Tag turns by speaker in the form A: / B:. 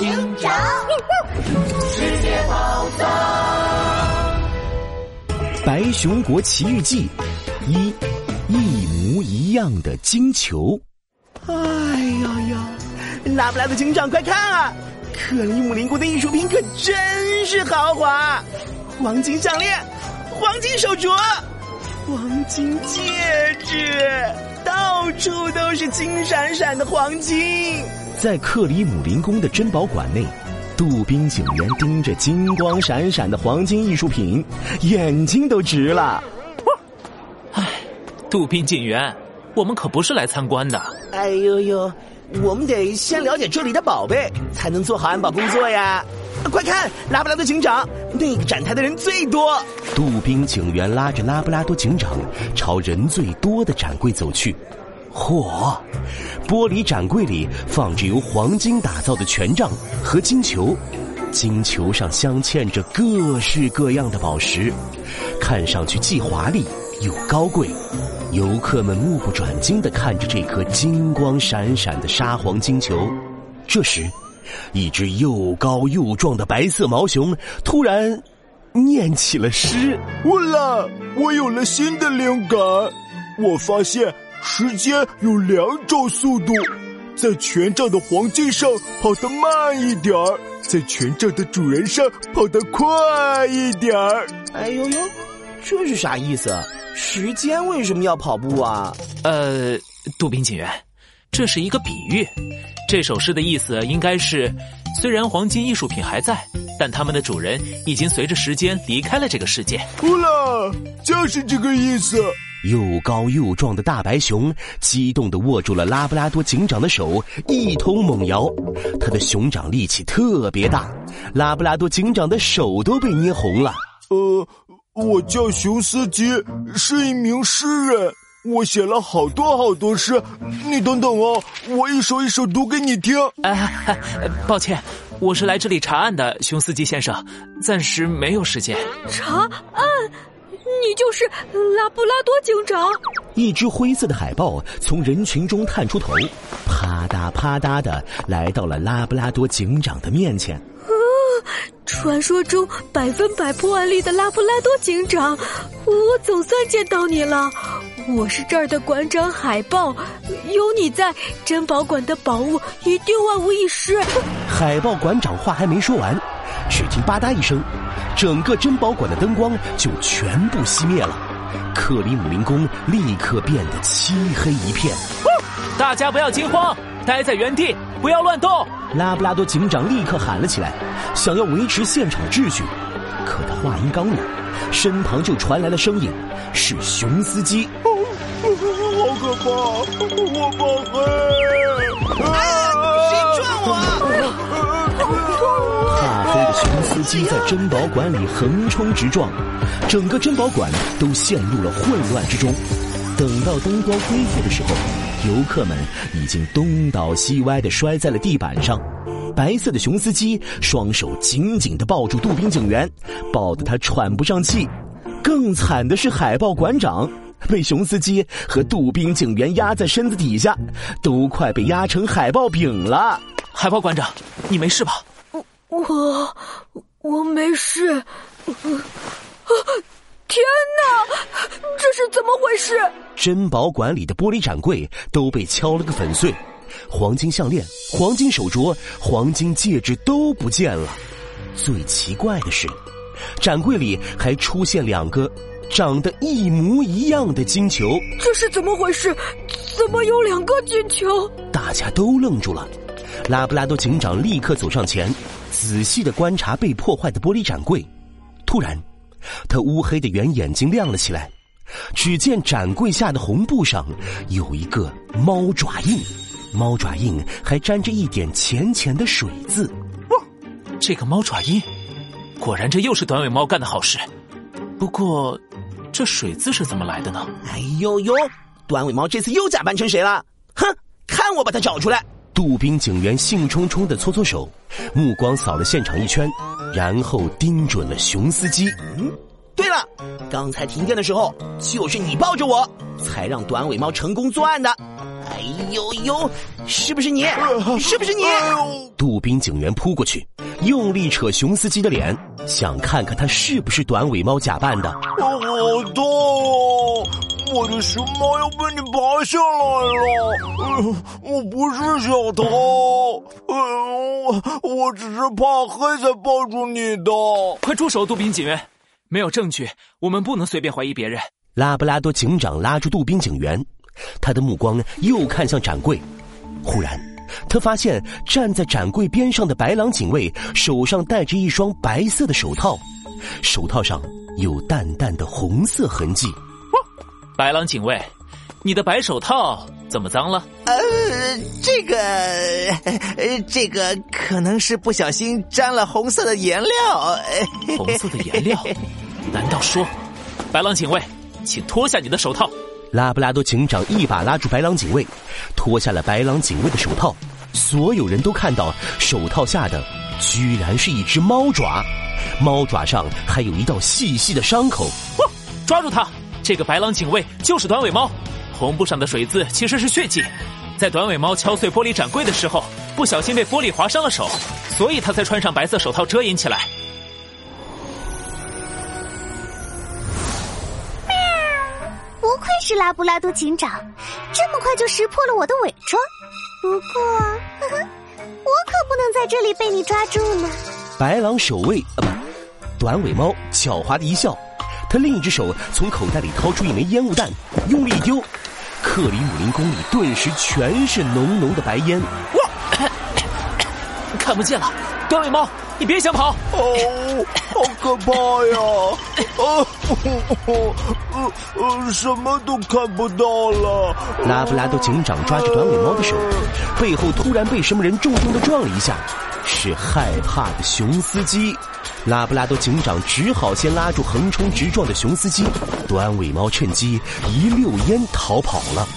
A: 警长，世界宝藏，《
B: 白熊国奇遇记》一一模一样的金球。
C: 哎呀呀！拉布拉多警长，快看啊！克里姆林宫的艺术品可真是豪华，黄金项链、黄金手镯、黄金戒指，到处都是金闪闪的黄金。
B: 在克里姆林宫的珍宝馆内，杜宾警员盯着金光闪闪的黄金艺术品，眼睛都直了。
D: 唉，杜宾警员，我们可不是来参观的。
C: 哎呦呦！我们得先了解这里的宝贝，才能做好安保工作呀！快看，拉布拉多警长，那个展台的人最多。
B: 杜宾警员拉着拉布拉多警长朝人最多的展柜走去。嚯！玻璃展柜里放着由黄金打造的权杖和金球，金球上镶嵌着各式各样的宝石，看上去既华丽又高贵。游客们目不转睛的看着这颗金光闪闪的沙黄金球。这时，一只又高又壮的白色毛熊突然念起了诗：“
E: 乌啦！我有了新的灵感，我发现时间有两种速度，在权杖的黄金上跑得慢一点儿，在权杖的主人上跑得快一点儿。”
C: 哎呦呦，这是啥意思？时间为什么要跑步啊？
D: 呃，杜宾警员，这是一个比喻。这首诗的意思应该是：虽然黄金艺术品还在，但他们的主人已经随着时间离开了这个世界。
E: 呼啦，就是这个意思。
B: 又高又壮的大白熊激动的握住了拉布拉多警长的手，一通猛摇。他的熊掌力气特别大，拉布拉多警长的手都被捏红了。
E: 呃。我叫熊斯基，是一名诗人。我写了好多好多诗，你等等哦，我一首一首读给你听。
D: 哎，抱歉，我是来这里查案的，熊斯基先生，暂时没有时间。
F: 查案？你就是拉布拉多警长？
B: 一只灰色的海豹从人群中探出头，啪嗒啪嗒的来到了拉布拉多警长的面前。
F: 啊传说中百分百破案率的拉布拉多警长，我总算见到你了。我是这儿的馆长海豹，有你在，珍宝馆的宝物一定万无一失。
B: 海豹馆长话还没说完，只听吧嗒一声，整个珍宝馆的灯光就全部熄灭了，克里姆林宫立刻变得漆黑一片。
D: 大家不要惊慌，待在原地，不要乱动。
B: 拉布拉多警长立刻喊了起来，想要维持现场秩序。可他话音刚落，身旁就传来了声音，是熊司机。
E: 好可怕！我怕黑！
B: 司机在珍宝馆里横冲直撞，整个珍宝馆都陷入了混乱之中。等到灯光恢复的时候。游客们已经东倒西歪的摔在了地板上，白色的熊司机双手紧紧的抱住杜宾警员，抱得他喘不上气。更惨的是海豹馆长，被熊司机和杜宾警员压在身子底下，都快被压成海豹饼了。
D: 海豹馆长，你没事吧？
F: 我我我没事。啊天哪，这是怎么回事？
B: 珍宝馆里的玻璃展柜都被敲了个粉碎，黄金项链、黄金手镯、黄金戒指都不见了。最奇怪的是，展柜里还出现两个长得一模一样的金球。
F: 这是怎么回事？怎么有两个金球？
B: 大家都愣住了。拉布拉多警长立刻走上前，仔细的观察被破坏的玻璃展柜。突然。他乌黑的圆眼睛亮了起来，只见展柜下的红布上有一个猫爪印，猫爪印还沾着一点浅浅的水渍。
D: 这个猫爪印，果然这又是短尾猫干的好事。不过，这水渍是怎么来的呢？
C: 哎呦呦，短尾猫这次又假扮成谁了？哼，看我把它找出来！
B: 杜宾警员兴冲冲的搓搓手，目光扫了现场一圈。然后盯准了熊司机。
C: 嗯，对了，刚才停电的时候，就是你抱着我，才让短尾猫成功作案的。哎哎呦呦，是不是你？是不是你？
B: 杜宾警员扑过去，用力扯熊司机的脸，想看看他是不是短尾猫假扮的。
E: 好痛！我的熊猫要被你拔下来了。我不是小偷，我我只是怕黑才抱住你的。
D: 快住手，杜宾警员！没有证据，我们不能随便怀疑别人。
B: 拉布拉多警长拉住杜宾警员，他的目光又看向展柜。忽然，他发现站在展柜边上的白狼警卫手上戴着一双白色的手套，手套上有淡淡的红色痕迹。
D: 白狼警卫，你的白手套怎么脏了？
C: 呃，这个，呃，这个可能是不小心沾了红色的颜料。
D: 红色的颜料？难道说，白狼警卫，请脱下你的手套。
B: 拉布拉多警长一把拉住白狼警卫，脱下了白狼警卫的手套。所有人都看到手套下的居然是一只猫爪，猫爪上还有一道细细的伤口。
D: 抓住他！这个白狼警卫就是短尾猫，红布上的水渍其实是血迹，在短尾猫敲碎玻璃展柜的时候，不小心被玻璃划伤了手，所以他才穿上白色手套遮掩起来。
A: 喵！不愧是拉布拉多警长，这么快就识破了我的伪装。不过，呵呵，我可不能在这里被你抓住呢。
B: 白狼守卫，呃，不，短尾猫狡猾的一笑。他另一只手从口袋里掏出一枚烟雾弹，用力一丢，克里姆林宫里顿时全是浓浓的白烟。哇，
D: 看不见了！短尾猫，你别想跑！
E: 哦，好可怕呀！啊，呃呃，什么都看不到了。
B: 拉布拉多警长抓着短尾猫的手，背后突然被什么人重重的撞了一下，是害怕的熊司机。拉布拉多警长只好先拉住横冲直撞的熊司机，短尾猫趁机一溜烟逃跑了。